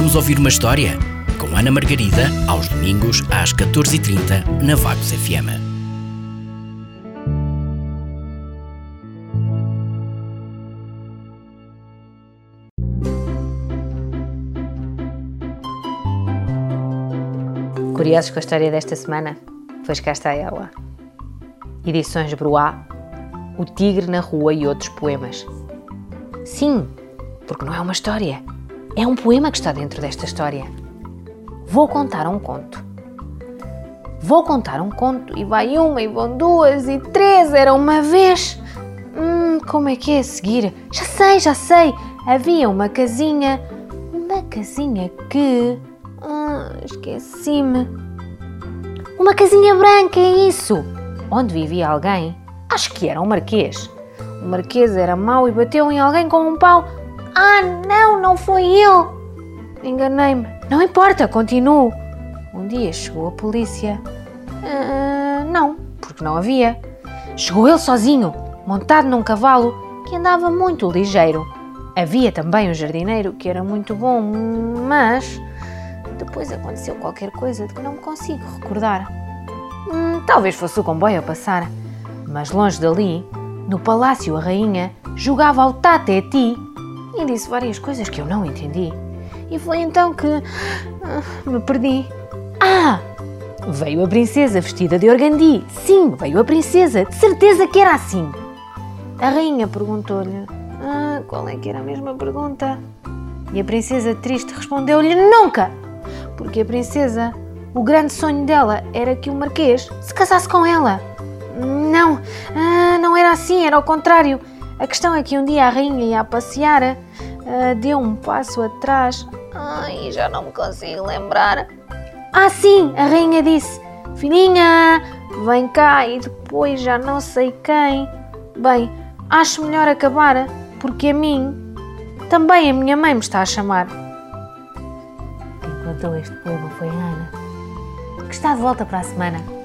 Vamos ouvir uma história? Com Ana Margarida, aos domingos, às 14h30, na Vagos FM. Curiosos com a história desta semana? Pois cá está ela. Edições Bruá, O Tigre na Rua e outros poemas. Sim, porque não é uma história. É um poema que está dentro desta história. Vou contar um conto. Vou contar um conto e vai uma, e vão duas, e três, era uma vez. Hum, como é que é a seguir? Já sei, já sei. Havia uma casinha. Uma casinha que. Hum, esqueci-me. Uma casinha branca, é isso! Onde vivia alguém? Acho que era um marquês. O marquês era mau e bateu em alguém com um pau. Ah, não, não foi ele! Enganei-me. Não importa, continuo. Um dia chegou a polícia. Ah, não, porque não havia. Chegou ele sozinho, montado num cavalo que andava muito ligeiro. Havia também um jardineiro que era muito bom, mas depois aconteceu qualquer coisa de que não me consigo recordar. Hum, talvez fosse o comboio a passar, mas longe dali, no palácio, a rainha jogava ao tate-ti e disse várias coisas que eu não entendi. E foi então que ah, me perdi. Ah! Veio a princesa vestida de organdi. Sim, veio a princesa. De certeza que era assim. A rainha perguntou-lhe: ah, qual é que era a mesma pergunta? E a princesa triste respondeu-lhe: Nunca! Porque a princesa, o grande sonho dela era que o marquês se casasse com ela. Não, ah, não era assim, era ao contrário. A questão é que um dia a rainha ia a passear, ah, deu um passo atrás. Ai, já não me consigo lembrar. Ah, sim, a rainha disse: Filhinha, vem cá e depois já não sei quem. Bem, acho melhor acabar, porque a mim também a minha mãe me está a chamar. Quem contou este poema foi a Ana, que está de volta para a semana.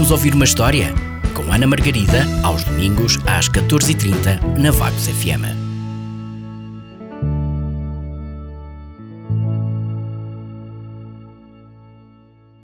Vamos ouvir uma história? Com Ana Margarida, aos domingos, às 14h30, na Vagos FM.